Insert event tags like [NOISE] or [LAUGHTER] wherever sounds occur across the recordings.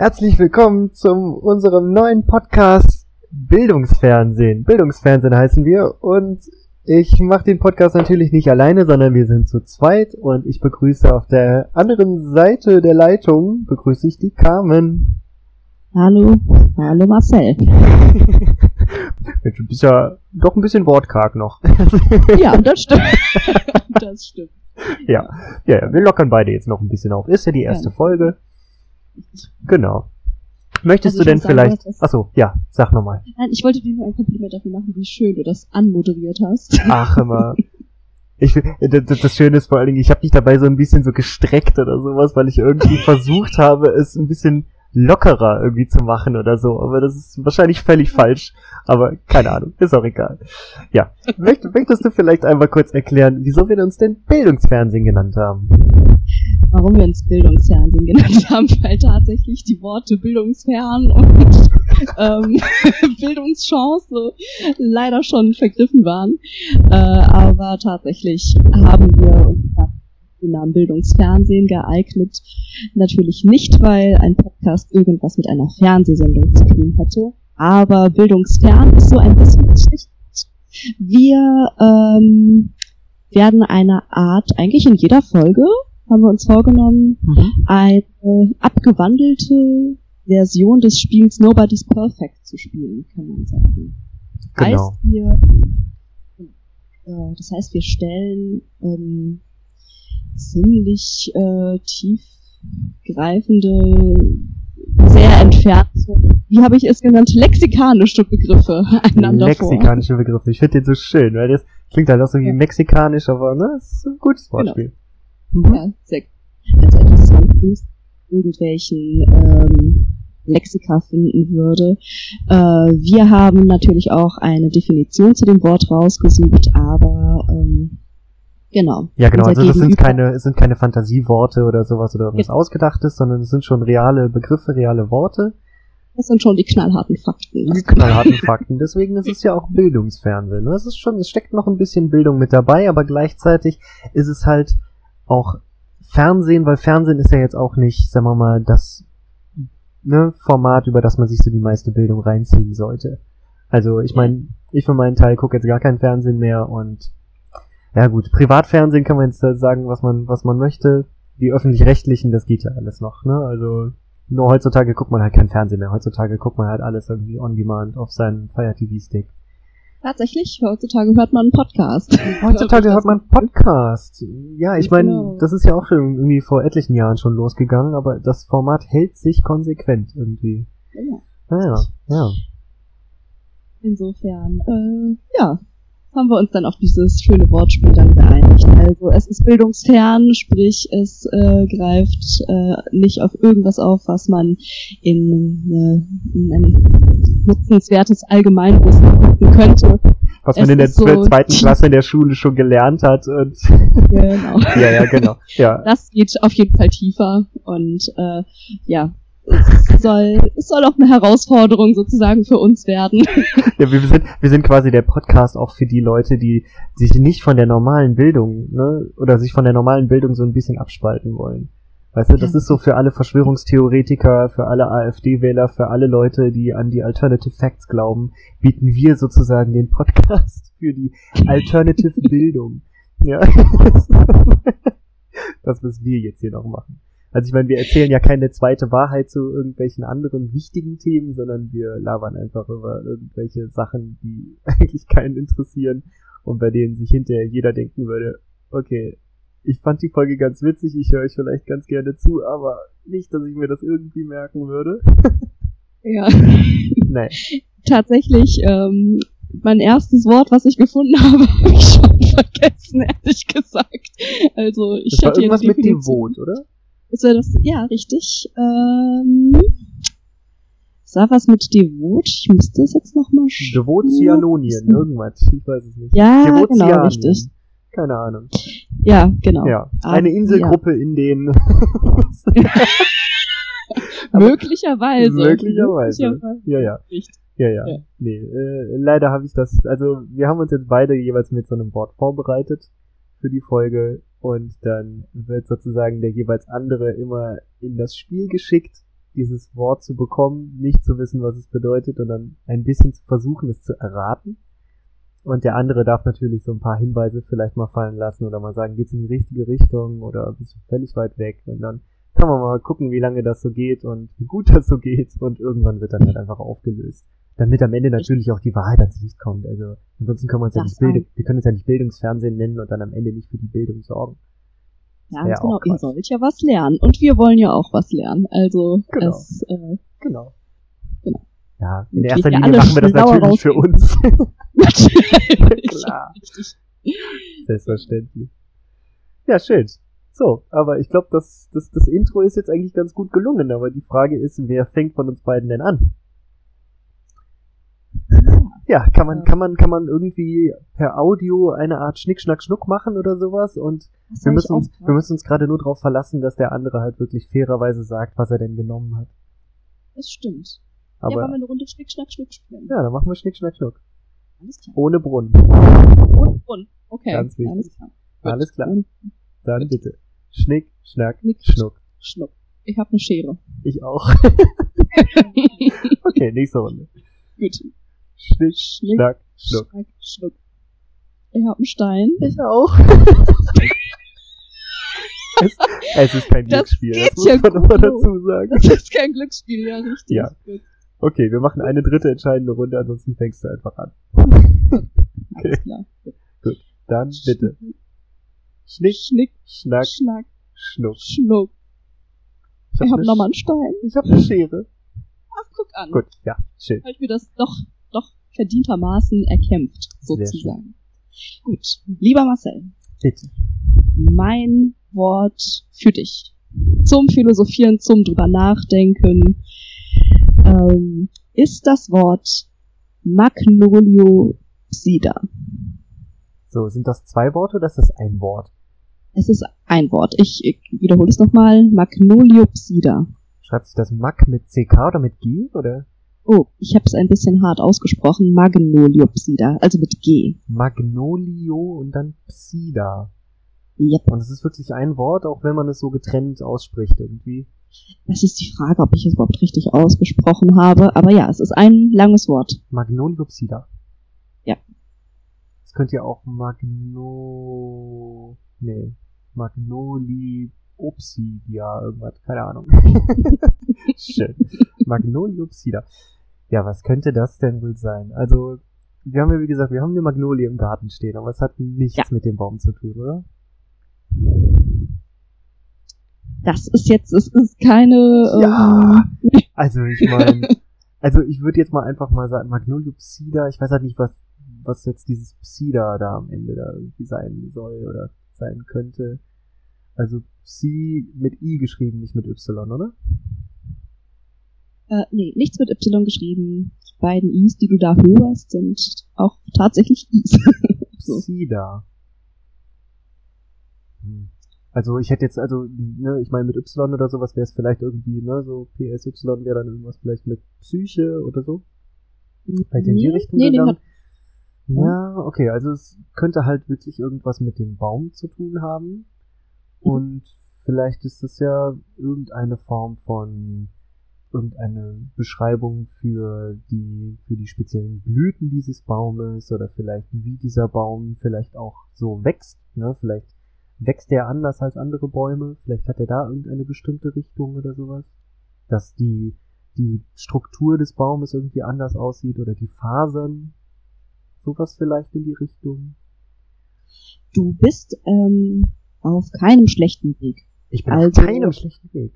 Herzlich willkommen zu unserem neuen Podcast Bildungsfernsehen. Bildungsfernsehen heißen wir und ich mache den Podcast natürlich nicht alleine, sondern wir sind zu zweit und ich begrüße auf der anderen Seite der Leitung begrüße ich die Carmen. Hallo, hallo Marcel. [LAUGHS] Mensch, du bist ja doch ein bisschen wortkarg noch. [LAUGHS] ja, das stimmt. [LAUGHS] das stimmt. Ja. ja, ja, wir lockern beide jetzt noch ein bisschen auf. Ist ja die erste ja. Folge. Genau. Möchtest also du denn vielleicht. Achso, ja, sag nochmal. Nein, ich wollte dir nur ein Kompliment dafür machen, wie schön du das anmoderiert hast. [LAUGHS] Ach immer. Ich, das, das Schöne ist vor allen Dingen, ich habe dich dabei so ein bisschen so gestreckt oder sowas, weil ich irgendwie [LAUGHS] versucht habe, es ein bisschen lockerer irgendwie zu machen oder so. Aber das ist wahrscheinlich völlig falsch. Aber keine Ahnung, ist auch egal. Ja, [LAUGHS] möchtest du vielleicht einmal kurz erklären, wieso wir uns denn Bildungsfernsehen genannt haben? Warum wir uns Bildungsfernsehen genannt [LAUGHS] haben, weil tatsächlich die Worte Bildungsfern und [LAUGHS] ähm, Bildungschance leider schon vergriffen waren. Äh, aber tatsächlich haben wir uns Namen Bildungsfernsehen geeignet. Natürlich nicht, weil ein Podcast irgendwas mit einer Fernsehsendung zu tun hätte, aber Bildungsfern ist so ein bisschen Wir ähm, werden eine Art, eigentlich in jeder Folge, haben wir uns vorgenommen, mhm. eine abgewandelte Version des Spiels Nobody's Perfect zu spielen, kann man sagen. Genau. Heißt wir, äh, das heißt, wir stellen ähm, ziemlich äh, tiefgreifende, sehr entfernte, wie habe ich es genannt, lexikanische Begriffe [LAUGHS] einander Lexikanische vor. Begriffe, ich finde den so schön, weil das klingt halt auch so wie ja. mexikanisch, aber ne, das ist ein gutes genau. Wortspiel. Genau. Mhm. Ja, sehr gut. Also etwas, was man irgendwelchen ähm, Lexika finden würde. Äh, wir haben natürlich auch eine Definition zu dem Wort rausgesucht, aber Genau. Ja, genau. Also das sind keine, es sind keine Fantasieworte oder sowas oder irgendwas ja. ausgedachtes, sondern es sind schon reale Begriffe, reale Worte. Das sind schon die knallharten Fakten. Die knallharten Fakten. Deswegen ist es ja auch Bildungsfernsehen. Ne? Es ist schon, es steckt noch ein bisschen Bildung mit dabei, aber gleichzeitig ist es halt auch Fernsehen, weil Fernsehen ist ja jetzt auch nicht, sagen wir mal, das ne, Format, über das man sich so die meiste Bildung reinziehen sollte. Also ich meine, ich für meinen Teil gucke jetzt gar kein Fernsehen mehr und ja gut, Privatfernsehen kann man jetzt sagen, was man, was man möchte. Die öffentlich-rechtlichen, das geht ja alles noch, ne? Also nur heutzutage guckt man halt kein Fernsehen mehr. Heutzutage guckt man halt alles irgendwie on demand auf seinen Fire TV Stick. Tatsächlich, heutzutage hört man einen Podcast. [LAUGHS] Heutzutage hört man einen Podcast. Ja, ich meine, genau. das ist ja auch schon irgendwie vor etlichen Jahren schon losgegangen, aber das Format hält sich konsequent irgendwie. Ja. Naja, ja. Insofern, äh, ja, haben wir uns dann auf dieses schöne Wortspiel dann geeinigt. Also es ist bildungsfern, sprich es äh, greift äh, nicht auf irgendwas auf, was man in, äh, in ein nutzenswertes Allgemeinwissen gucken könnte. Was man es in der so zweiten [LAUGHS] Klasse in der Schule schon gelernt hat. Und genau. [LAUGHS] ja, ja, genau. Ja. Das geht auf jeden Fall tiefer und äh, ja, es soll, es soll auch eine Herausforderung sozusagen für uns werden. Ja, wir sind, wir sind quasi der Podcast auch für die Leute, die sich nicht von der normalen Bildung, ne, oder sich von der normalen Bildung so ein bisschen abspalten wollen. Weißt du, das ist so für alle Verschwörungstheoretiker, für alle AfD-Wähler, für alle Leute, die an die Alternative Facts glauben, bieten wir sozusagen den Podcast [LAUGHS] für die Alternative Bildung. Ja. [LAUGHS] das müssen wir jetzt hier noch machen. Also ich meine, wir erzählen ja keine zweite Wahrheit zu irgendwelchen anderen wichtigen Themen, sondern wir labern einfach über irgendwelche Sachen, die [LAUGHS] eigentlich keinen interessieren und bei denen sich hinterher jeder denken würde, okay, ich fand die Folge ganz witzig, ich höre euch vielleicht ganz gerne zu, aber nicht, dass ich mir das irgendwie merken würde. ja. [LAUGHS] [LAUGHS] Nein. Tatsächlich, ähm, mein erstes Wort, was ich gefunden habe, habe ich schon vergessen, ehrlich gesagt. Also ich das war irgendwas mit Devot, oder? Ist er das? Ja, richtig. Ähm, sah was mit Devot. Ich müsste es jetzt nochmal schauen. Devotianonien, irgendwas. Ich weiß es nicht. Ja, genau, richtig. Keine Ahnung. Ja, genau. Ja, ah, eine Inselgruppe ja. in den... [LAUGHS] möglicherweise. möglicherweise. Möglicherweise. Ja, ja. Nicht. Ja, ja. ja. Nee, äh, leider habe ich das, also wir haben uns jetzt beide jeweils mit so einem Wort vorbereitet für die Folge und dann wird sozusagen der jeweils andere immer in das Spiel geschickt dieses Wort zu bekommen, nicht zu wissen, was es bedeutet und dann ein bisschen zu versuchen, es zu erraten. Und der andere darf natürlich so ein paar Hinweise vielleicht mal fallen lassen oder mal sagen, geht's in die richtige Richtung oder bist du völlig weit weg und dann kann man mal gucken, wie lange das so geht und wie gut das so geht und irgendwann wird dann halt einfach aufgelöst. Damit am Ende natürlich auch die Wahrheit ans Licht kommt. Also ansonsten können wir uns ja Das nicht bilden, wir können es ja nicht Bildungsfernsehen nennen und dann am Ende nicht für die Bildung sorgen. Ja, ganz genau. Ihr sollt ja was lernen. Und wir wollen ja auch was lernen. Also, Genau. es, äh, Genau. Genau. Ja, in Wir erster ja Linie machen wir das natürlich für rausgehen. uns. [LAUGHS] [LAUGHS] natürlich. Klar. Selbstverständlich. Ja, schön. So, aber ich glaube, das, das, das Intro ist jetzt eigentlich ganz gut gelungen, aber die Frage ist, wer fängt von uns beiden denn an? Ja, kann man, kann man, kann man irgendwie per Audio eine Art Schnick, Schnack, Schnuck machen oder sowas und wir müssen uns, wir müssen uns gerade nur darauf verlassen, dass der andere halt wirklich fairerweise sagt, was er denn genommen hat. Das stimmt. ja, wollen wir Aber, eine Runde Schnick, Schnack, Schnuck spielen? ja, dann machen wir Schnick, Schnack, Schnuck. Alles klar. Ohne Brunnen. Und, und. Okay. Ganz wichtig. Alles klar. Gut. Alles klar. Dann bitte. Schnick, Schnack, Schnick, Schnuck. Schnuck. Ich habe eine Schere. Ich auch. [LAUGHS] okay, nächste Runde. Gut. Schnick, Schnick, Schnack, Schnuck. Schnack, Schnuck. Ich habe einen Stein. Ich auch. es, es ist kein [LAUGHS] Das Glücksspiel, das geht muss ja man aber gut. dazu sagen. Das ist kein Glücksspiel, ja, richtig. Ja. Gut. Okay, wir machen eine dritte entscheidende Runde, ansonsten fängst du einfach an. [LAUGHS] Okay. Alles klar. Dann bitte. Schnick, Schnick, Schnack, Schnack, Schnuck. Schnuck. Ich hab habe ne nochmal einen Stein. Ich hab eine Schere. Guck an. Gut, ja, schön. Habe ich mir das doch, doch verdientermaßen erkämpft, sozusagen. Gut. Lieber Marcel, Bitte. mein Wort für dich. Zum Philosophieren, zum drüber nachdenken, ähm, ist das Wort Magnoliopsida. So, sind das zwei Worte oder ist das ein Wort? Es ist ein Wort. Ich, ich wiederhole es nochmal. Magnoliopsida. Schreibt sich das Mac mit CK oder mit G oder Oh, ich habe es ein bisschen hart ausgesprochen. Magnoliopsida, also mit G. Magnolio und dann Psida? Yep. Und es ist wirklich ein Wort, auch wenn man es so getrennt ausspricht irgendwie. Das ist die Frage, ob ich es überhaupt richtig ausgesprochen habe. Aber ja, es ist ein langes Wort. Magnoliopsida. Ja. Es könnte ja auch Magno... Nee. Magnoliopsidia, irgendwas, keine Ahnung. [LAUGHS] Schön. Magnoliopsida. Ja, was könnte das denn wohl sein? Also, wir haben ja wie gesagt, wir haben eine Magnolie im Garten stehen, aber es hat nichts Ja. mit dem Baum zu tun, oder? Das ist jetzt, es ist keine. Ja. Ähm, [LAUGHS] Also ich meine, also ich würde jetzt mal einfach mal sagen, Magnoliopsida, ich weiß halt nicht, was, was jetzt dieses Psida da am Ende da irgendwie sein soll oder sein könnte. Also Psi mit I geschrieben, nicht mit Y, oder? äh, nee, nichts mit Y geschrieben. Die beiden Is, die du da hörst, sind auch tatsächlich Is. [LAUGHS] So. Psida. Hm. Also ich hätte jetzt, also, ne, ich meine mit Y oder sowas wäre es vielleicht irgendwie, ne, so PSY wäre dann irgendwas vielleicht mit Psyche oder so. Vielleicht in die Richtung nee, gegangen. Ja, okay, also es könnte halt wirklich irgendwas mit dem Baum zu tun haben. Und vielleicht ist es ja irgendeine Form von irgendeine Beschreibung für die, für die speziellen Blüten dieses Baumes oder vielleicht wie dieser Baum vielleicht auch so wächst, ne? Vielleicht wächst der anders als andere Bäume, vielleicht hat er da irgendeine bestimmte Richtung oder sowas. Dass die, die Struktur des Baumes irgendwie anders aussieht oder die Fasern. Sowas vielleicht in die Richtung. du bist ähm, auf keinem schlechten Weg. Ich bin Also- auf keinem schlechten Weg.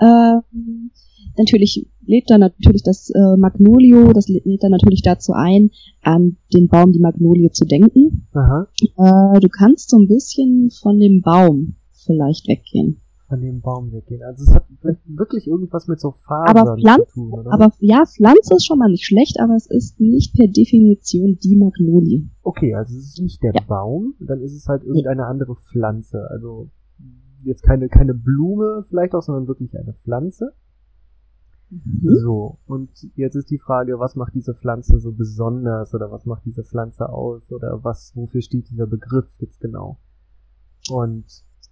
Ähm, natürlich lädt da natürlich das äh, Magnolio, das lädt dann natürlich dazu ein, an den Baum die Magnolie zu denken. Aha. Äh, du kannst so ein bisschen von dem Baum vielleicht weggehen. Von dem Baum weggehen. Also es hat vielleicht wirklich irgendwas mit so Fasern Aber Pflanzen- zu tun, oder? Aber ja, Pflanze ist schon mal nicht schlecht, aber es ist nicht per Definition die Magnolie. okay, also es ist nicht der Ja. Baum, dann ist es halt irgendeine andere Pflanze. Also jetzt keine, keine Blume vielleicht auch, sondern wirklich eine Pflanze. Mhm. So, und jetzt ist die Frage, was macht diese Pflanze so besonders oder was macht diese Pflanze aus oder was, wofür steht dieser Begriff jetzt genau? Und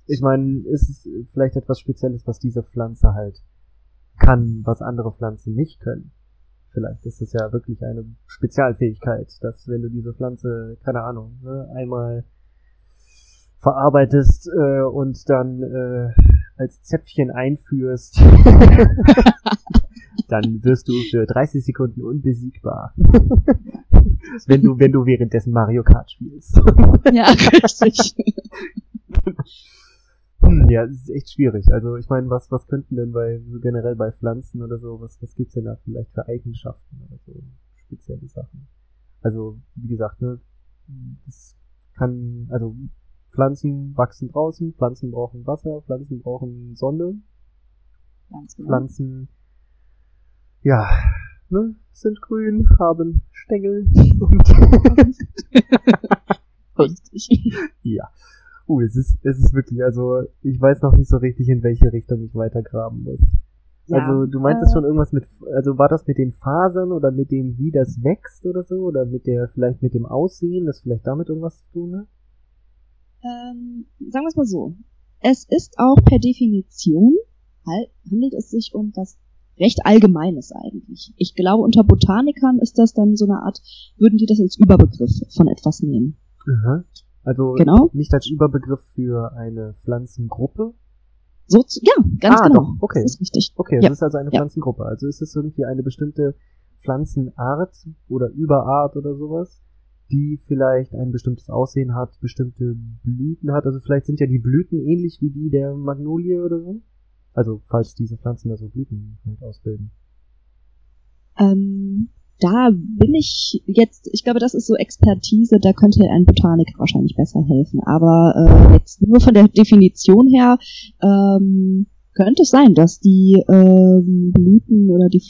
ich meine, ist es vielleicht etwas Spezielles, was diese Pflanze halt kann, was andere Pflanzen nicht können. Vielleicht ist es ja wirklich eine Spezialfähigkeit, dass wenn du diese Pflanze, keine Ahnung, ne, einmal verarbeitest äh, und dann äh, als Zäpfchen einführst, [LAUGHS] dann wirst du für 30 Sekunden unbesiegbar. [LAUGHS] wenn du, wenn du währenddessen Mario Kart spielst. Ja, richtig. [LAUGHS] Hm, ja, es ist echt schwierig. Also ich meine, was, was könnten denn bei so generell bei Pflanzen oder so, was, was gibt's denn da vielleicht für Eigenschaften oder so spezielle Sachen? Also, wie gesagt, ne, das kann, also Pflanzen wachsen draußen, Pflanzen brauchen Wasser, Pflanzen brauchen Sonne, Ganz genau. Pflanzen, ja, ne, sind grün, haben Stängel und [LAUGHS] [LAUGHS] Richtig. ja. Uh, es ist, es ist wirklich, also ich weiß noch nicht so richtig, in welche Richtung ich weiter graben muss. Ja, also du meintest äh, schon irgendwas mit, also war das mit den Fasern oder mit dem, wie das wächst oder so? Oder mit der, vielleicht mit dem Aussehen, das vielleicht damit irgendwas zu tun hat? Ähm, sagen wir es mal so. Es ist auch per Definition, halt, handelt es sich um was recht Allgemeines eigentlich. Ich glaube, unter Botanikern ist das dann so eine Art, würden die das als Überbegriff von etwas nehmen. Aha. Also Genau. nicht als Überbegriff für eine Pflanzengruppe. So, ja, ganz Ah, genau. doch, okay. Das ist richtig. Okay, es Ja. ist also eine Ja. Pflanzengruppe. Also ist es irgendwie eine bestimmte Pflanzenart oder Überart oder sowas, die vielleicht ein bestimmtes Aussehen hat, bestimmte Blüten hat. Also vielleicht sind ja die Blüten ähnlich wie die der Magnolie oder so. Also falls diese Pflanzen da so Blüten halt ausbilden. Ähm, da bin ich jetzt, ich glaube, das ist so Expertise, da könnte ein Botaniker wahrscheinlich besser helfen. Aber äh, jetzt nur von der Definition her ähm, könnte es sein, dass die ähm, Blüten oder die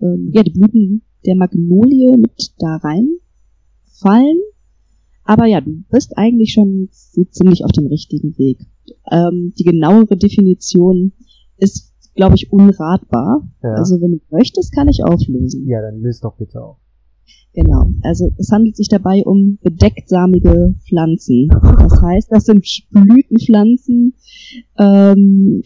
ähm, ja die Blüten der Magnolie mit da reinfallen. Aber ja, du bist eigentlich schon so ziemlich auf dem richtigen Weg. Ähm, die genauere Definition ist, glaube ich, unratbar. Ja. Also wenn du möchtest, kann ich auflösen. ja, dann löst doch bitte auf. Genau. Also es handelt sich dabei um bedecktsamige Pflanzen. Das heißt, das sind Blütenpflanzen, ähm,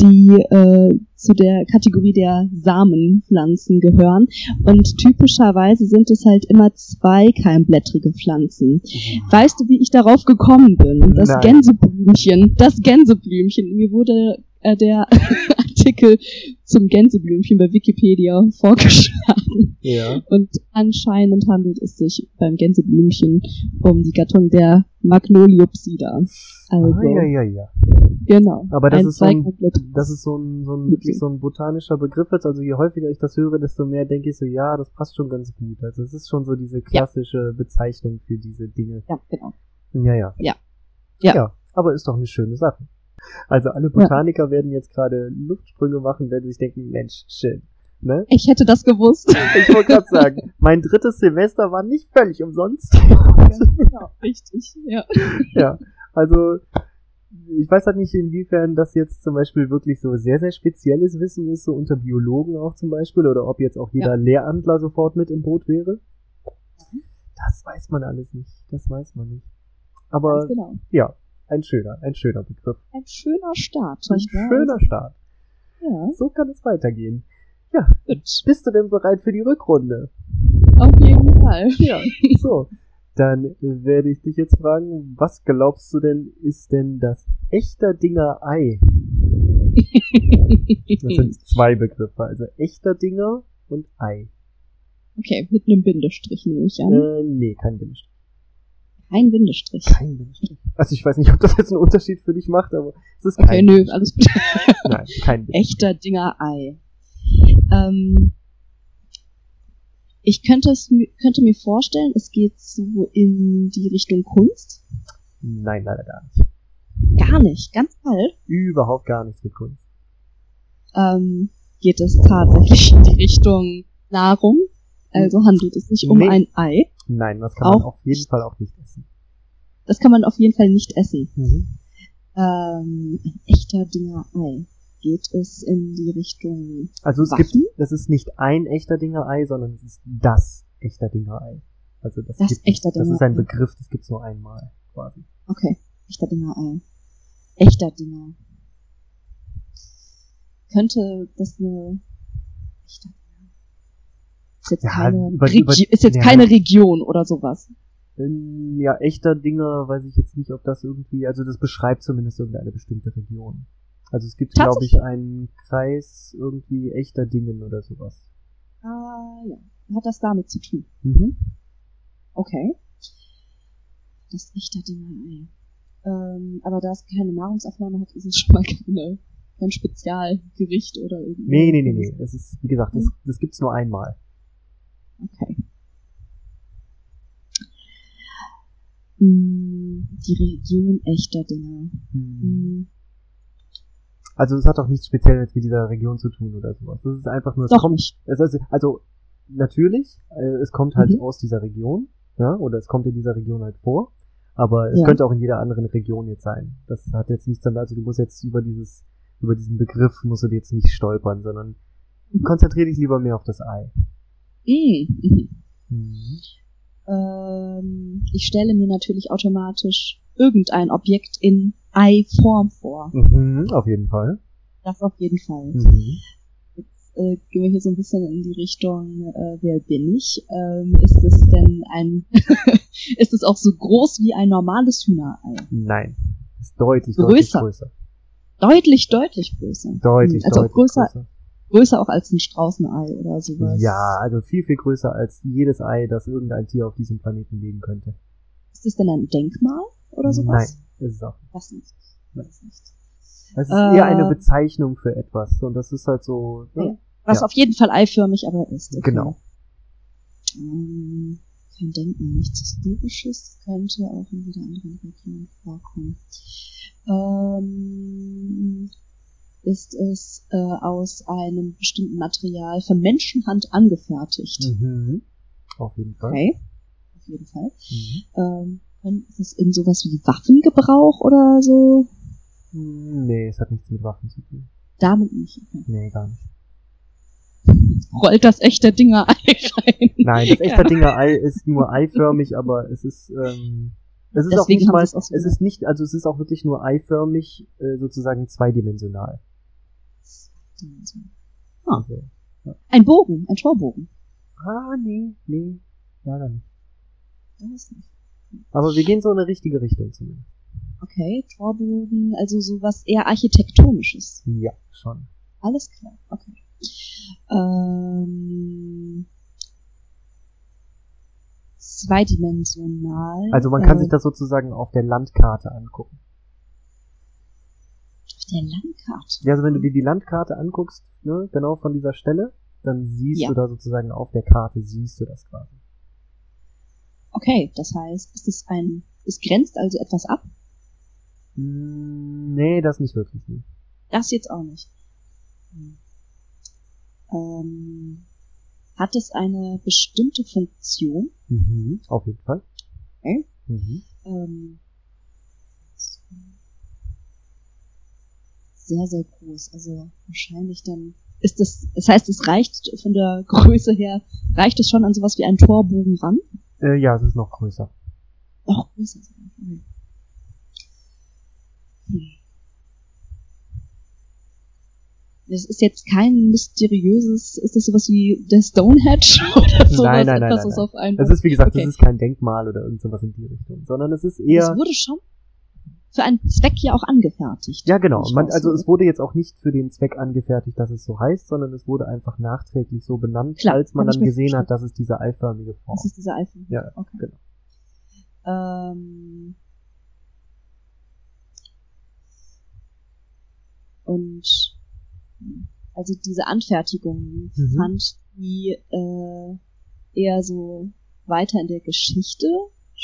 die äh, zu der Kategorie der Samenpflanzen gehören. Und typischerweise sind es halt immer zweikeimblättrige Pflanzen. Weißt du, wie ich darauf gekommen bin? Das Nein. Gänseblümchen. Das Gänseblümchen. Mir wurde äh, der [LAUGHS] Artikel zum Gänseblümchen bei Wikipedia vorgeschlagen. Ja. Und anscheinend handelt es sich beim Gänseblümchen um die Gattung der Magnoliopsida. Also, Ah, ja, ja, ja. genau. Aber das ein ist so ein, das ist so ein, so ein, wirklich so ein botanischer Begriff jetzt. Also je häufiger ich das höre, desto mehr denke ich so, ja, das passt schon ganz gut. Also es ist schon so diese klassische Bezeichnung für diese Dinge. Ja, genau. Ja, ja. Ja. Ja. Ja, aber ist doch eine schöne Sache. Also alle Botaniker werden jetzt gerade Luftsprünge machen, werden sich denken, Mensch, schön. Ne? Ich hätte das gewusst. [LAUGHS] Ich wollte gerade sagen, mein drittes Semester war nicht völlig umsonst. genau, richtig, ja. ja, also ich weiß halt nicht, inwiefern das jetzt zum Beispiel wirklich so sehr, sehr spezielles Wissen ist, so unter Biologen auch zum Beispiel, oder ob jetzt auch jeder Lehramtler sofort mit im Boot wäre. Das weiß man alles nicht. Das weiß man nicht. Aber genau. ja, ein schöner, ein schöner Begriff. Ein schöner Start, Ein schöner Start. Ja, So kann es weitergehen. gut. Bist du denn bereit für die Rückrunde? Auf jeden Fall. Ja. So. Dann werde ich dich jetzt fragen, was glaubst du denn, ist denn das echter Dinger Ei? Das sind zwei Begriffe, also echter Dinger und Ei. okay, mit einem Bindestrich nehme ich an. Äh, nee, kein Bindestrich. Kein Bindestrich. Kein Bindestrich. Also ich weiß nicht, ob das jetzt einen Unterschied für dich macht, aber es ist Okay, kein nö, Bindestrich. alles gut. [LAUGHS] Nein, kein Bindestrich. Echter Dinger Ei. Ähm, ich könnte, es, könnte mir vorstellen, es geht so in die Richtung Kunst. Nein, leider gar nicht. Gar nicht, ganz bald. Überhaupt gar nichts mit Kunst. Ähm, geht es tatsächlich in die Richtung Nahrung. Also handelt es sich um Nee. ein Ei. Nein, das kann man Auch auf jeden Fall auch nicht essen. Das kann man auf jeden Fall nicht essen. Mhm. Ähm, ein echter Dinger Ei. Geht es in die Richtung Also es Waffen? gibt, das ist nicht ein echter Dinger-Ei, sondern es ist das echter Dinger-Ei. Also das, Das gibt echter es, das ist ein. Begriff, das gibt's nur einmal, quasi. Okay, echter Dinger Ei. Echter Dinger. könnte das eine dachte, ist jetzt Ja, keine über- Regi- über- ist jetzt ja. keine Region oder sowas. Ähm, Ja, echter Dinger weiß ich jetzt nicht, ob das irgendwie, also das beschreibt zumindest irgendeine bestimmte Region. Also es gibt, glaube ich, einen Kreis irgendwie echter Dingen oder sowas. Ah ja, hat das damit zu tun? Mhm. Okay. Das echter Dinge. Ähm, aber da es keine Nahrungsaufnahme hat, ist es schon mal [LAUGHS] keine, kein Spezialgericht oder irgendwie. Nee, nee, nee, nee. Es ist, wie gesagt, das, das gibt's nur einmal. Okay. Hm, Die Region echter Dinge. Mhm. Hm, Also es hat auch nichts speziell jetzt mit dieser Region zu tun oder sowas. Das ist einfach nur, Doch kommt, nicht. ist, also natürlich, äh, es kommt halt Mhm. aus dieser Region, ja, oder es kommt in dieser Region halt vor, aber es Ja. könnte auch in jeder anderen Region jetzt sein. Das hat jetzt nichts damit, also du musst jetzt über dieses, über diesen Begriff musst du jetzt nicht stolpern, sondern Mhm. konzentriere dich lieber mehr auf das Ei. Mhm. Mhm. Ähm, ich stelle mir natürlich automatisch irgendein Objekt in Ei-Form vor. Mhm, auf jeden Fall. Das auf jeden Fall. Mhm. Jetzt äh, gehen wir hier so ein bisschen in die Richtung, äh, wer bin ich? Ähm, ist es denn ein, [LAUGHS] ist es auch so groß wie ein normales Hühnerei? Nein. Ist deutlich, deutlich Größer. größer. Deutlich, deutlich größer. Deutlich, also deutlich größer, größer. Größer auch als ein Straußenei oder sowas. Ja, also viel, viel größer als jedes Ei, das irgendein Tier auf diesem Planeten legen könnte. Ist es denn ein Denkmal oder sowas? Nein, ist es auch. Das nicht. Das nicht. Es ist Äh, eher eine Bezeichnung für etwas. Und das ist halt so, ne? Was Ja. auf jeden Fall eiförmig aber ist. Okay. Genau. Ähm, kein Denkmal, nichts Historisches, könnte auch in jeder anderen Region vorkommen. Ähm, ist es äh, aus einem bestimmten Material von Menschenhand angefertigt? Mhm. Auf jeden Fall. Okay, auf jeden Fall. Mhm. Ähm, ist es in sowas wie Waffengebrauch oder so? Hm, Nee, es hat nichts mit Waffen zu tun. Damit nicht. Okay. Nee, gar nicht. Rollt das echte Dinger Ei rein? [LAUGHS] Nein, das echte Dinger Ei ist nur eiförmig, aber es ist, ähm, es ist auch Deswegen nicht haben mal, auch es ist nicht, also es ist auch wirklich nur eiförmig, äh, sozusagen zweidimensional. Ah. Also, Ein Bogen, ein Torbogen. ah, nee, nee, leider nicht. Das ist nicht. Aber wir gehen so in eine richtige Richtung zumindest. Okay, Torbogen, also sowas eher architektonisches. Ja, schon. Alles klar, okay. Ähm, zweidimensional. Also man kann äh, sich das sozusagen auf der Landkarte angucken. Der Landkarte. Ja, also wenn du dir die Landkarte anguckst, ne, genau von dieser Stelle, dann siehst Ja. du da sozusagen auf der Karte, siehst du das quasi. Okay, das heißt, ist es ein, es grenzt also etwas ab? Hm, nee, das nicht wirklich. Nee. Das jetzt auch nicht. Hm. Ähm, hat es eine bestimmte Funktion? Mhm, auf jeden Fall. Okay. Mhm. Ähm, sehr, sehr groß. Also wahrscheinlich dann ist das, das heißt, es reicht von der [LAUGHS] Größe her, reicht es schon an sowas wie einen Torbogen ran? Äh, ja, es ist noch größer. Noch größer. Hm. Das ist jetzt kein mysteriöses, ist das sowas wie der Stonehenge [LAUGHS] oder sowas? Nein, nein, nein, etwas, nein, was auf einen Es ist, wie gesagt, Okay. es ist kein Denkmal oder irgend sowas in die Richtung, sondern es ist Es eher, wurde schon für einen Zweck ja auch angefertigt. ja genau, man, also es wurde jetzt auch nicht für den Zweck angefertigt, dass es so heißt, sondern es wurde einfach nachträglich so benannt, Klar, als man dann gesehen hat, dass es diese eiförmige Form. Das ist dieser iPhone. Ja, okay. genau. Ähm, und also diese Anfertigung Mhm. fand die äh, eher so weiter in der Geschichte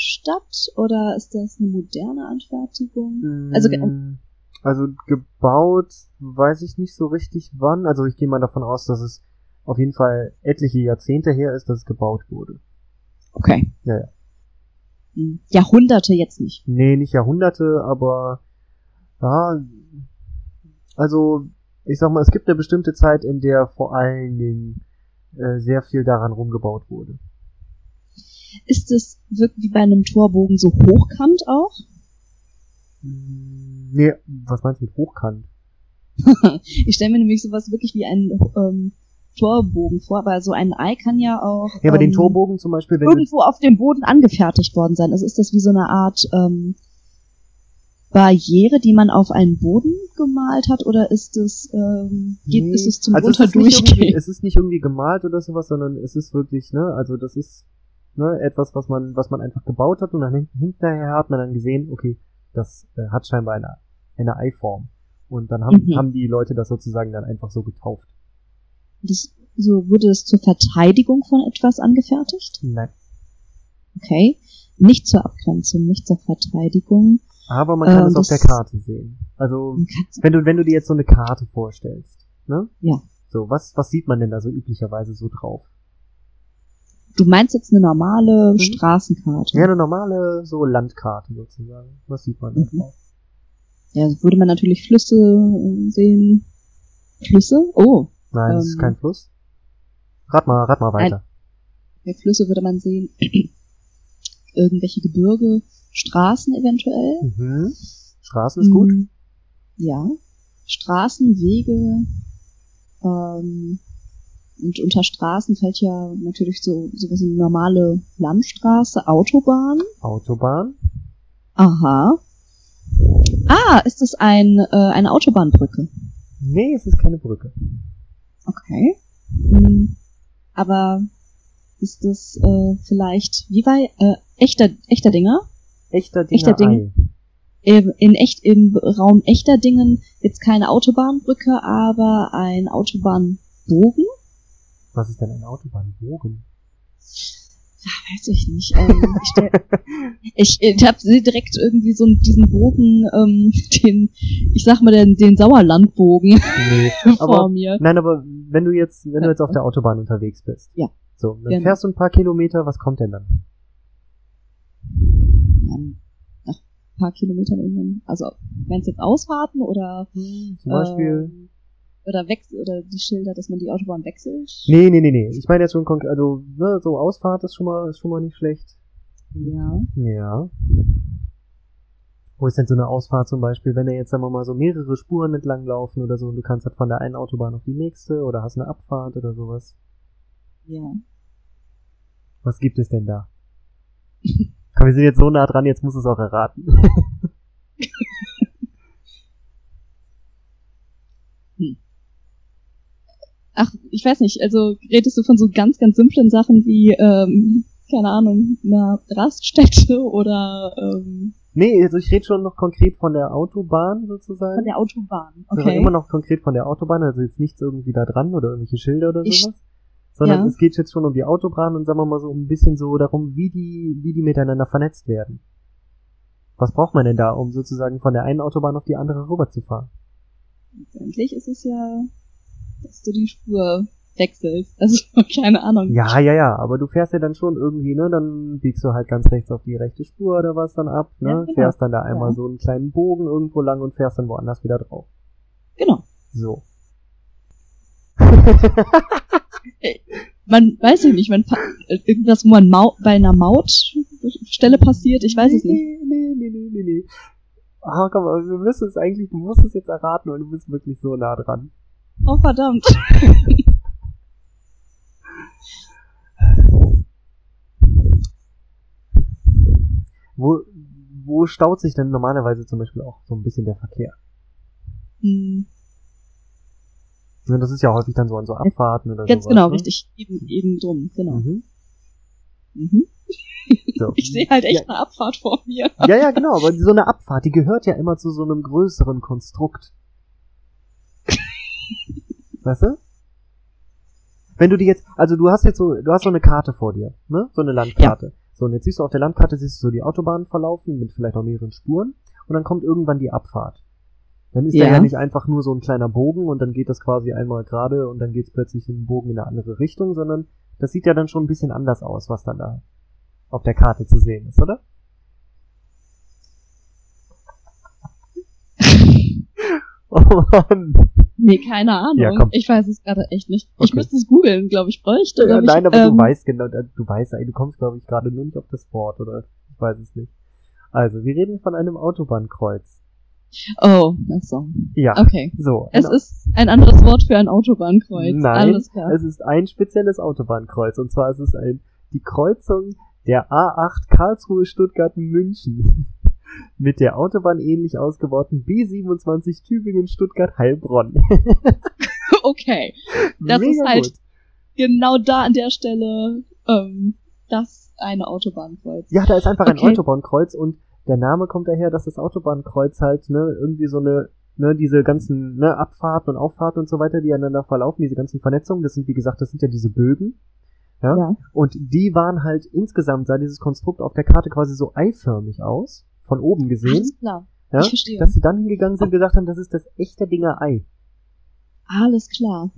statt oder ist das eine moderne Anfertigung? Also, ge- Mm, also gebaut weiß ich nicht so richtig wann. Also ich gehe mal davon aus, dass es auf jeden Fall etliche Jahrzehnte her ist, dass es gebaut wurde. Okay. Ja, ja. Hm. Jahrhunderte jetzt nicht. Nee, nicht Jahrhunderte, aber ja, also ich sag mal, es gibt eine bestimmte Zeit, in der vor allen Dingen äh, sehr viel daran rumgebaut wurde. Ist es wirklich wie bei einem Torbogen so hochkant auch? Mm, Nee, was meinst du mit hochkant? [LAUGHS] ich stelle mir nämlich sowas wirklich wie einen ähm, Torbogen vor, aber so ein Ei kann ja auch Ja, aber den ähm, Torbogen zum Beispiel, irgendwo auf dem Boden angefertigt worden sein. Also ist das wie so eine Art ähm, Barriere, die man auf einen Boden gemalt hat, oder ist es ähm, geht, Nee, ist es zum also es ist, nicht irgendwie, Runterdurchgehen? es ist nicht irgendwie gemalt oder sowas, sondern es ist wirklich, ne, also das ist ne, etwas, was man, was man einfach gebaut hat und dann hin- hinterher hat man dann gesehen, okay, das äh, hat scheinbar eine, eine Eiform. Und dann haben, Mhm. haben die Leute das sozusagen dann einfach so getauft. Das, so wurde es zur Verteidigung von etwas angefertigt? Nein. Okay. Nicht zur Abgrenzung, nicht zur Verteidigung. Aber man kann Ähm, es auf das- der Karte sehen. Also, wenn du, wenn du dir jetzt so eine Karte vorstellst, ne? Ja. So, was, was sieht man denn da so üblicherweise so drauf? Du meinst jetzt eine normale Mhm. Straßenkarte? Ja, eine normale, so Landkarte sozusagen. Was sieht man da Mhm. drauf? Ja, würde man natürlich Flüsse äh, sehen. Flüsse? Oh, Nein, das ist Ähm, kein Fluss. Rat mal, rat mal weiter. ja, Flüsse würde man sehen. [CLEARS THROAT] Irgendwelche Gebirge, Straßen eventuell. Mhm. Straße ist gut. Mm, Ja. Straßen, Wege, ähm, und unter Straßen fällt ja natürlich so sowas wie eine normale Landstraße, Autobahn. Autobahn. Aha. Ah, ist es ein, äh, eine Autobahnbrücke? Nee, es ist keine Brücke. Okay. Hm, aber ist das äh, vielleicht, wie war, äh, echter, echter Dinger? Echter Dinger Echter Ding. Im- In echt, im Raum echter Dingen jetzt keine Autobahnbrücke, aber ein Autobahnbogen? Was ist denn ein Autobahnbogen? Ja, weiß ich nicht. Ähm, ich stell, [LAUGHS] ich, ich hab sie direkt irgendwie so diesen Bogen, ähm, [LAUGHS] den, ich sag mal, den, den Sauerlandbogen Nee. [LAUGHS] vor Aber, mir. nein, aber wenn du jetzt, wenn du jetzt auf der Autobahn unterwegs bist. Ja. So, dann Gerne. fährst du ein paar Kilometer, was kommt denn dann? Nach ein paar Kilometern irgendwann. Also, meinst du jetzt Ausfahrten oder, Zum Beispiel. ähm, oder wechsel, oder die Schilder, dass man die Autobahn wechselt? Nee, nee, nee, nee. Ich meine jetzt schon konkret, also, ne, so Ausfahrt ist schon mal, ist schon mal nicht schlecht. Ja. Ja. Wo ist denn so eine Ausfahrt zum Beispiel, wenn da jetzt, sagen wir mal, so mehrere Spuren entlang laufen oder so und du kannst halt von der einen Autobahn auf die nächste oder hast eine Abfahrt oder sowas. Ja. Was gibt es denn da? [LAUGHS] Komm, wir sind jetzt so nah dran, jetzt muss es auch erraten. [LAUGHS] Ach, ich weiß nicht, also redest du von so ganz, ganz simplen Sachen wie, ähm, keine Ahnung, einer Raststätte [LAUGHS] oder ähm, nee, also ich rede schon noch konkret von der Autobahn sozusagen. von der Autobahn. Okay. Okay. Immer noch konkret von der Autobahn, also jetzt nichts irgendwie da dran oder irgendwelche Schilder oder Ich- sowas. Sondern ja. es geht jetzt schon um die Autobahn und sagen wir mal so ein bisschen so darum, wie die, wie die miteinander vernetzt werden. Was braucht man denn da, um sozusagen von der einen Autobahn auf die andere rüberzufahren? Letztendlich ist es ja, dass du die Spur wechselst. [LAUGHS] Also, keine Ahnung. Ja, ja, ja, aber du fährst ja dann schon irgendwie, ne, dann biegst du halt ganz rechts auf die rechte Spur oder was dann ab, ne, Ja, genau. fährst dann da einmal Ja. so einen kleinen Bogen irgendwo lang und fährst dann woanders wieder drauf. Genau. So. Man weiß ja nicht, man irgendwas, wo man Mau bei einer Mautstelle passiert, ich weiß es nicht. Nee, nee, nee, nee, nee, nee. Ah, komm, aber wir müssen es eigentlich, du musst es jetzt erraten und du bist wirklich so nah dran. Oh verdammt. Wo, wo staut sich denn normalerweise zum Beispiel auch so ein bisschen der Verkehr? Hm, Ja, Das ist ja häufig dann so an so Abfahrten oder Ganz sowas. genau, ne? richtig. Eben, eben drum, genau. Mhm. Mhm. So. [LAUGHS] Ich sehe halt echt eine Abfahrt vor mir. Ja, ja, genau, aber so eine Abfahrt, die gehört ja immer zu so einem größeren Konstrukt. Weißt du? Wenn du die jetzt, also du hast jetzt so, du hast so eine Karte vor dir, ne? So eine Landkarte. So, und jetzt siehst du auf der Landkarte, siehst du so die Autobahn verlaufen mit vielleicht auch mehreren Spuren und dann kommt irgendwann die Abfahrt. Dann ist Ja. da ja nicht einfach nur so ein kleiner Bogen und dann geht das quasi einmal gerade und dann geht's plötzlich in den Bogen in eine andere Richtung, sondern das sieht ja dann schon ein bisschen anders aus, was dann da auf der Karte zu sehen ist, oder? [LAUGHS] [LAUGHS] Oh Mann. Nee, keine Ahnung. Ja. Ich weiß es gerade echt nicht. Ich Okay. müsste es googeln, glaube ich, bräuchte. Ja, ich, nein, aber ähm, du weißt genau, du weißt, du kommst, glaube ich, gerade nur nicht auf das Wort, oder? Ich weiß es nicht. Also, wir reden von einem Autobahnkreuz. Oh, ach so. Ja. Okay. So. Es ein- ist ein anderes Wort für ein Autobahnkreuz. Nein, Alles klar. es ist ein spezielles Autobahnkreuz. Und zwar ist es ein, die Kreuzung der A8 Karlsruhe, Stuttgart, München. Mit der Autobahn ähnlich ausgebauten B27 Tübingen, Stuttgart, Heilbronn. [LAUGHS] Okay. Das ist halt- Genau da an der Stelle, ähm, das eine Autobahnkreuz. Ja, da ist einfach ein Okay. Autobahnkreuz und der Name kommt daher, dass das Autobahnkreuz halt, ne, irgendwie so eine, ne, diese ganzen, ne, Abfahrten und Auffahrten und so weiter, die aneinander verlaufen, diese ganzen Vernetzungen, das sind, wie gesagt, das sind ja diese Bögen. Ja. Ja. Und die waren halt insgesamt, sah dieses Konstrukt auf der Karte quasi so eiförmig aus, von oben gesehen, Alles klar. ja, Ich verstehe. dass sie dann hingegangen sind und gesagt haben, das ist das echte Dinger Ei. Alles klar.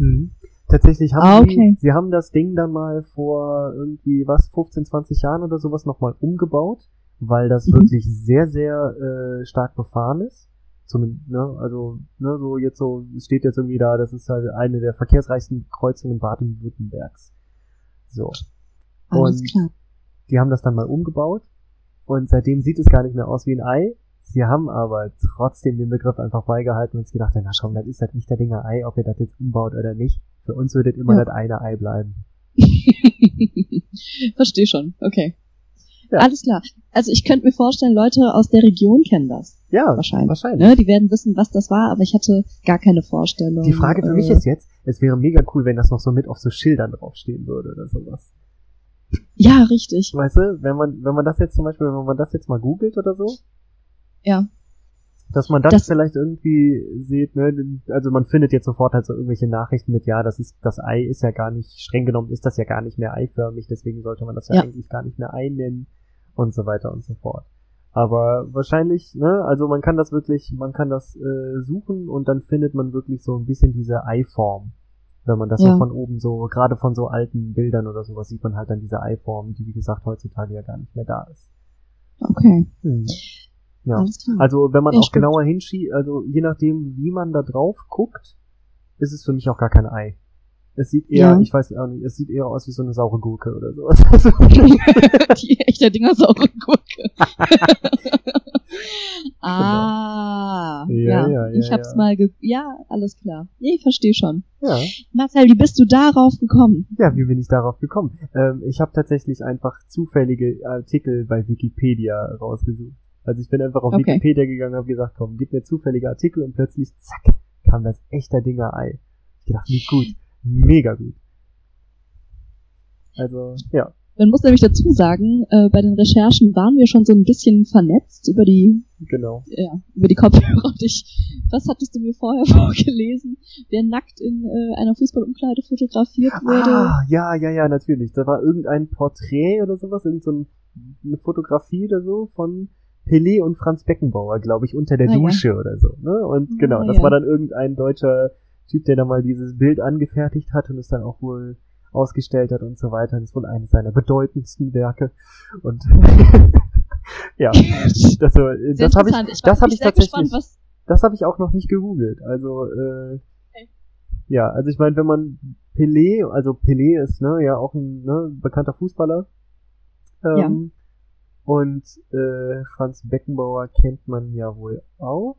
Tatsächlich haben Ah, sie, okay. sie haben das Ding dann mal vor irgendwie was 15, 20 Jahren oder sowas nochmal umgebaut, weil das Mhm. wirklich sehr, sehr äh, stark befahren ist. Zumindest, ne, also, ne, so jetzt so, es steht jetzt irgendwie da, das ist halt eine der verkehrsreichsten Kreuzungen Baden-Württembergs. So. Alles Und klar. die haben das dann mal umgebaut und seitdem sieht es gar nicht mehr aus wie ein Ei. Sie haben aber trotzdem den Begriff einfach beigehalten und sich gedacht, na komm, das ist halt nicht der Dinger Ei, ob ihr das jetzt umbaut oder nicht. Für uns wird es immer Ja. das eine Ei bleiben. [LAUGHS] Verstehe schon. Okay. Ja. Alles klar. Also ich könnte mir vorstellen, Leute aus der Region kennen das. Ja, Wahrscheinlich. wahrscheinlich. Ne? Die werden wissen, was das war, aber ich hatte gar keine Vorstellung. Die Frage für mich äh, ist jetzt, es wäre mega cool, wenn das noch so mit auf so Schildern draufstehen würde oder sowas. Ja, richtig. Weißt du, wenn man, wenn man das jetzt zum Beispiel, wenn man das jetzt mal googelt oder so, Ja. dass man dann Das- vielleicht irgendwie sieht, ne, also man findet jetzt sofort halt so irgendwelche Nachrichten mit, ja, das ist, das Ei ist ja gar nicht, streng genommen ist das ja gar nicht mehr eiförmig, deswegen sollte man das ja, Ja. eigentlich gar nicht mehr Ei nennen und so weiter und so fort. Aber wahrscheinlich, ne, also man kann das wirklich, man kann das äh, suchen und dann findet man wirklich so ein bisschen diese Eiform. Wenn man das Ja. so von oben so, gerade von so alten Bildern oder sowas, sieht man halt dann diese Eiform, die wie gesagt heutzutage ja gar nicht mehr da ist. Okay. Hm. Ja. Also wenn man Ja, auch stimmt. genauer hinschiebt, also je nachdem, wie man da drauf guckt, ist es für mich auch gar kein Ei. Es sieht eher, Ja. ich weiß auch nicht, es sieht eher aus wie so eine saure Gurke oder sowas. [LAUGHS] Die echte Dinger saure Gurke. [LAUGHS] ah, Ja, ja, ja, ja, ich hab's ja. mal ge ja, alles klar. Nee, ich verstehe schon. ja. Marcel, wie bist du darauf gekommen? ja, wie bin ich darauf gekommen? Ähm, ich habe tatsächlich einfach zufällige Artikel bei Wikipedia rausgesucht. Also ich bin einfach auf Okay. Wikipedia gegangen und habe gesagt, komm, gib mir zufällige Artikel und plötzlich, zack, kam das echter Dinger Ei. Ich gedacht, wie gut, mega gut. Also, ja. Man muss nämlich dazu sagen, äh, bei den Recherchen waren wir schon so ein bisschen vernetzt über die, Genau. ja, über die Kopfhörer. Und ich, was hattest du mir vorher [LAUGHS] vorgelesen? Wer nackt in äh, einer Fußballumkleide fotografiert wurde? Ah, ja, ja, ja, natürlich. Da war irgendein Porträt oder sowas, irgend so Fotografie oder so von Pelé und Franz Beckenbauer, glaube ich, unter der Ah, ja. Dusche oder so. Ne? Und genau, Ah, das ja. war dann irgendein deutscher Typ, der da mal dieses Bild angefertigt hat und es dann auch wohl ausgestellt hat und so weiter. Das ist wohl eines seiner bedeutendsten Werke. Und [LAUGHS] ja, das, so, Sehr das habe ich, ich das habe ich tatsächlich. gespannt, was Das habe ich auch noch nicht gegoogelt. Also, äh, ja, also ich meine, wenn man Pelé, also Pelé ist ne, ja auch ein ne, bekannter Fußballer. Ähm, Und äh, Franz Beckenbauer kennt man ja wohl auch.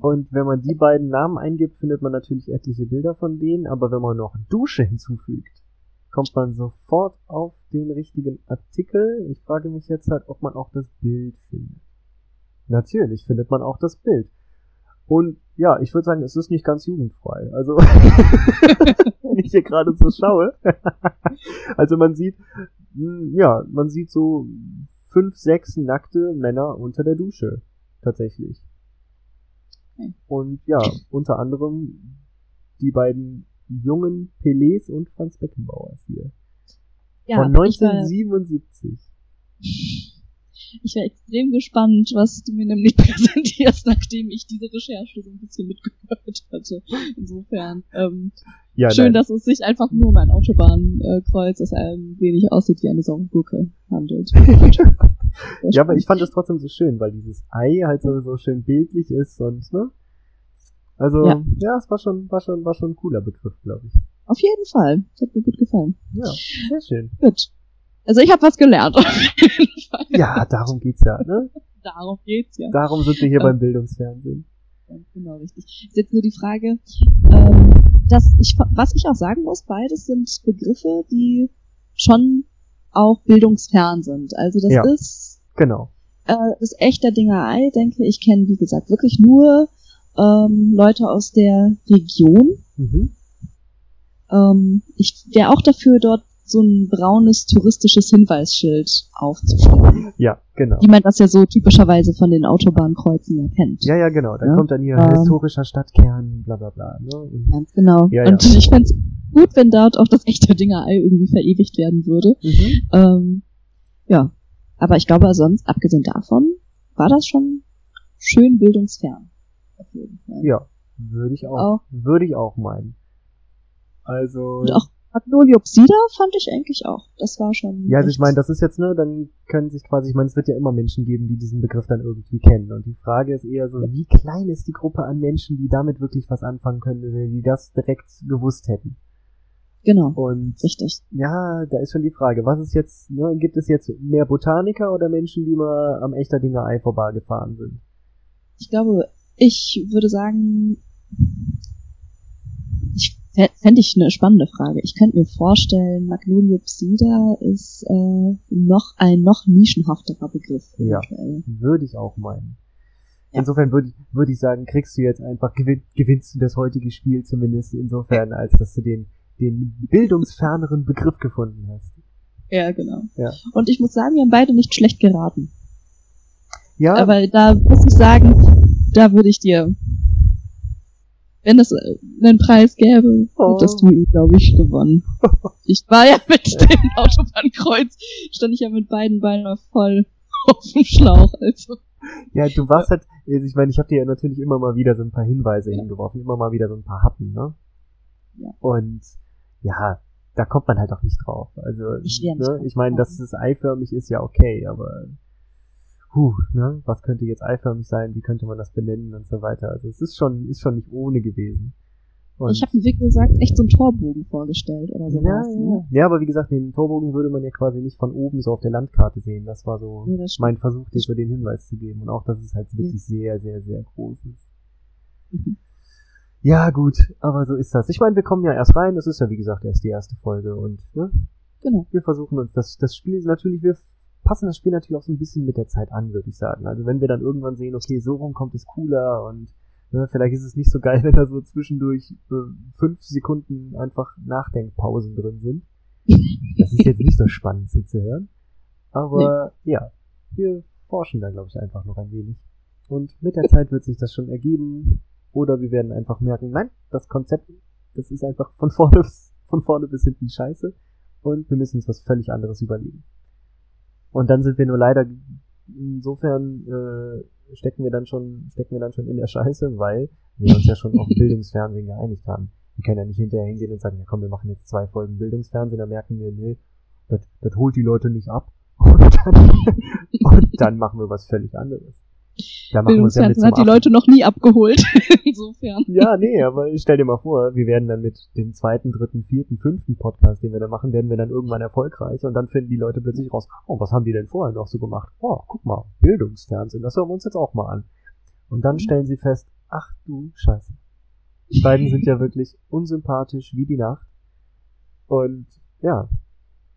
Und wenn man die beiden Namen eingibt, findet man natürlich etliche Bilder von denen. Aber wenn man noch Dusche hinzufügt, kommt man sofort auf den richtigen Artikel. Ich frage mich jetzt halt, ob man auch das Bild findet. Natürlich findet man auch das Bild. Und ja, ich würde sagen, es ist nicht ganz jugendfrei. Also, [LAUGHS] wenn ich hier gerade so schaue. [LAUGHS] also man sieht, mh, ja, man sieht so fünf, sechs nackte Männer unter der Dusche. Tatsächlich. Und ja, unter anderem die beiden jungen Pelés und Franz Beckenbauers hier. ja Von ich war, 1977. ich war extrem gespannt, was du mir nämlich [LAUGHS] präsentierst, nachdem ich diese Recherche so ein bisschen mitgehört hatte. Insofern, ähm, Ja, schön, nein. dass es sich einfach nur um ein Autobahnkreuz, das ein wenig aussieht wie eine saure Gurke, handelt. [LAUGHS] Ja, aber ich fand es trotzdem so schön, weil dieses Ei halt so, so schön bildlich ist und, ne? Also, ja, Ja. es war schon, war schon, war schon ein cooler Begriff, glaube ich. Auf jeden Fall. Das hat mir gut gefallen. Ja, sehr schön. Gut. Also ich habe was gelernt. Auf jeden Fall. Ja, darum geht's ja, ne? Darum geht's ja. Darum sind wir hier Ja. beim Bildungsfernsehen. Ganz genau richtig. Ist jetzt nur die Frage, ähm, dass ich, was ich auch sagen muss, beides sind Begriffe, die schon auch bildungsfern sind. Also das Ja. ist Genau. äh, das echter Dingerei, denke ich, kennen wie gesagt wirklich nur ähm, Leute aus der Region. Mhm. Ähm, ich wäre auch dafür, dort so ein braunes touristisches Hinweisschild aufzustellen, Ja, genau. wie man das ja so typischerweise von den Autobahnkreuzen ja kennt. Ja, ja, genau. Da Ja. kommt dann hier Ähm. historischer Stadtkern, bla bla bla. Ne? Ganz genau. Ja, und ja. ich fände gut, wenn dort auch das echte Dingerei irgendwie verewigt werden würde. mhm. Ähm, ja. Aber ich glaube, sonst, abgesehen davon, war das schon schön bildungsfern. Auf jeden Fall. Ja, würde ich auch, Auch. würde ich auch meinen. Also, Und auch Magnoliopsida fand ich eigentlich auch. Das war schon. ja, also ich meine, das ist jetzt, ne, dann können sich quasi, ich meine, es wird ja immer Menschen geben, die diesen Begriff dann irgendwie kennen. Und die Frage ist eher so, wie klein ist die Gruppe an Menschen, die damit wirklich was anfangen können, die das direkt gewusst hätten. Genau. Und Richtig. ja, da ist schon die Frage, was ist jetzt, ne, gibt es jetzt mehr Botaniker oder Menschen, die mal am echter Dinger Ei vorbeigefahren sind? Ich glaube, ich würde sagen, fände ich eine spannende Frage. Ich könnte mir vorstellen, Magnoliopsida ist äh, noch ein noch nischenhafterer Begriff. Ja. eventuell. Würde ich auch meinen. Ja. Insofern würde ich, würde ich sagen, kriegst du jetzt einfach, gewinn, gewinnst du das heutige Spiel zumindest insofern, als dass du den, den bildungsferneren Begriff gefunden hast. Ja, genau. Ja. Und ich muss sagen, wir haben beide nicht schlecht geraten. Ja, Aber da muss ich sagen, da würde ich dir, wenn es äh, einen Preis gäbe, Oh. hättest du ihn, glaube ich, gewonnen. [LAUGHS] Ich war ja mit dem Autobahnkreuz, stand ich ja mit beiden Beinen voll [LAUGHS] auf dem Schlauch. Also. ja, du warst halt, also ich meine, ich habe dir ja natürlich immer mal wieder so ein paar Hinweise hingeworfen, immer mal wieder so ein paar Happen, ne? Ja. Und ja, da kommt man halt auch nicht drauf. Also, Ich ne, drauf ich meine, dass es eiförmig ist, ja okay, aber huh, ne, was könnte jetzt eiförmig sein, wie könnte man das benennen und so weiter. Also es ist schon, ist schon nicht ohne gewesen. Und ich habe mir, wie gesagt, echt so einen Torbogen vorgestellt oder ja, sowas. ja. ne? ja, aber wie gesagt, den Torbogen würde man ja quasi nicht von oben so auf der Landkarte sehen. Das war so Nee, das mein Versuch, dir so den Hinweis zu geben. Und auch, dass es halt wirklich sehr, sehr, sehr groß ist. Mhm. Ja, gut, aber so ist das. Ich meine, wir kommen ja erst rein. Das ist ja, wie gesagt, erst die erste Folge. Und ne, Genau. wir versuchen uns das, das Spiel natürlich, wir passen das Spiel natürlich auch so ein bisschen mit der Zeit an, würde ich sagen. Also wenn wir dann irgendwann sehen, okay, so rum kommt es cooler und ne, vielleicht ist es nicht so geil, [LAUGHS] wenn da so zwischendurch äh, fünf Sekunden einfach Nachdenkpausen drin sind. Das ist jetzt nicht so spannend so zu hören. Aber ja, wir forschen da, glaube ich, einfach noch ein wenig. Und mit der Zeit wird sich das schon ergeben. Oder wir werden einfach merken, nein, das Konzept, das ist einfach von vorne, [LAUGHS] bis- von vorne bis hinten scheiße. Und wir müssen uns was völlig anderes überlegen. Und dann sind wir nur leider, insofern äh, stecken wir dann schon, stecken wir dann schon in der Scheiße, weil wir uns ja schon auf [LAUGHS] Bildungsfernsehen geeinigt haben. Wir können ja nicht hinterher hingehen und sagen, ja komm, wir machen jetzt zwei Folgen Bildungsfernsehen, dann merken wir, nee, das, das holt die Leute nicht ab. [LAUGHS] Und dann, und dann machen wir was völlig anderes. Da machen wir uns ja mit hat die Affen. Leute noch nie abgeholt. [LAUGHS] Insofern. Ja, nee, aber stell dir mal vor, wir werden dann mit dem zweiten, dritten, vierten, fünften Podcast, den wir da machen, werden wir dann irgendwann erfolgreich und dann finden die Leute plötzlich raus, oh, was haben die denn vorher noch so gemacht? Oh, guck mal, Bildungsfernsehen, das hören wir uns jetzt auch mal an. Und dann Mhm. stellen sie fest, ach du Scheiße. Die beiden sind ja wirklich unsympathisch wie die Nacht. Und ja,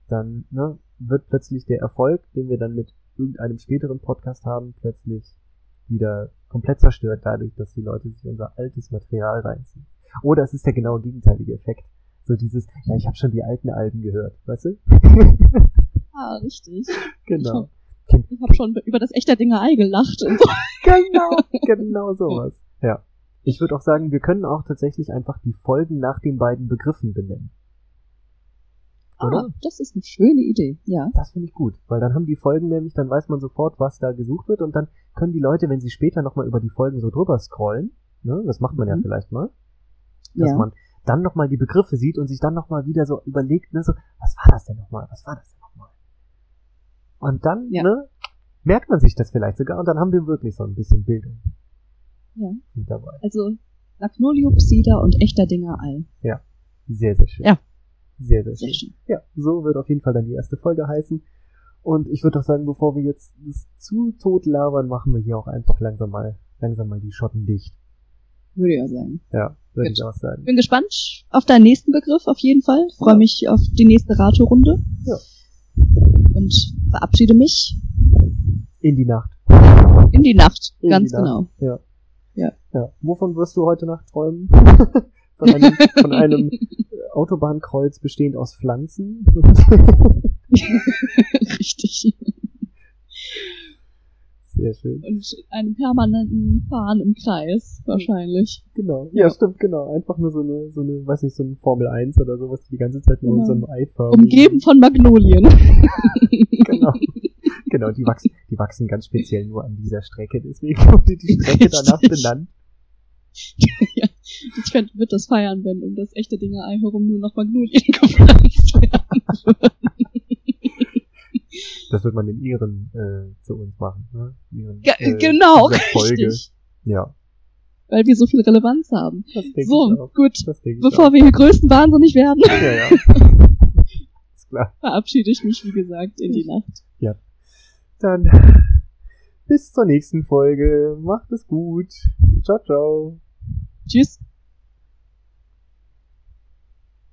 dann ne, wird plötzlich der Erfolg, den wir dann mit irgendeinem späteren Podcast haben, plötzlich wieder komplett zerstört dadurch, dass die Leute sich unser altes Material reinziehen. Oder es ist der genau gegenteilige Effekt. So dieses, ja, ich habe schon die alten Alben gehört, weißt du? Ah, richtig. genau. Ich habe schon über das echte Dingerei gelacht. Und so. [LAUGHS] Genau, genau sowas. Ja. Ich würde auch sagen, wir können auch tatsächlich einfach die Folgen nach den beiden Begriffen benennen. Oder? Ah, das ist eine schöne Idee. Ja. Das finde ich gut, weil dann haben die Folgen nämlich, dann weiß man sofort, was da gesucht wird und dann können die Leute, wenn sie später nochmal über die Folgen so drüber scrollen, ne, das macht man ja Mhm. vielleicht mal, dass Ja. man dann nochmal die Begriffe sieht und sich dann nochmal wieder so überlegt, ne, so, was war das denn nochmal, was war das denn nochmal? Und dann, Ja. ne, merkt man sich das vielleicht sogar und dann haben wir wirklich so ein bisschen Bildung Ja. mit dabei. Also Magnoliopsida und echter Dingerei. Sehr, sehr schön. Ja. Sehr, sehr Sehr schön. schön. Ja, so wird auf jeden Fall dann die erste Folge heißen. Und ich würde doch sagen, bevor wir jetzt das zu tot labern, machen wir hier auch einfach langsam mal, langsam mal die Schotten dicht. Würde ich ja sagen. Ja, würde Gut. ich auch sagen. Bin gespannt auf deinen nächsten Begriff, auf jeden Fall. Freue Ja. mich auf die nächste Ratorunde. Ja. Und verabschiede mich In die Nacht. in die Nacht. In ganz die Nacht. genau. Ja. Ja. Ja. Wovon wirst du heute Nacht träumen? [LAUGHS] von einem, von einem Autobahnkreuz bestehend aus Pflanzen? [LAUGHS] Richtig. Sehr schön. Und einem permanenten Fahren im Kreis, wahrscheinlich. Genau. Ja, Ja. stimmt, genau. Einfach nur so eine, so eine, weiß nicht, so ein Formel 1 oder sowas, die die ganze Zeit nur in Genau. so einem Eiförmigen. Umgeben von Magnolien. [LAUGHS] Genau. Genau, die wachsen, die wachsen ganz speziell nur an dieser Strecke, deswegen wurde die Strecke danach Richtig. Benannt. [LAUGHS] Ich fänd, wird das feiern, wenn um das echte Dingerei herum nur noch Magnolien [LAUGHS] gepflanzt werden. Das wird man in Ehren äh, zu uns machen. Ne? Ehren, Ge äh, genau, Folge. richtig. Ja, Weil wir so viel Relevanz haben. So, gut. Bevor auch. wir hier größtenwahnsinnig werden, Ja, ja. [LAUGHS] Ist klar. verabschiede ich mich, wie gesagt, in die Nacht. Dann bis zur nächsten Folge. Macht es gut. Ciao, ciao. Tschüss.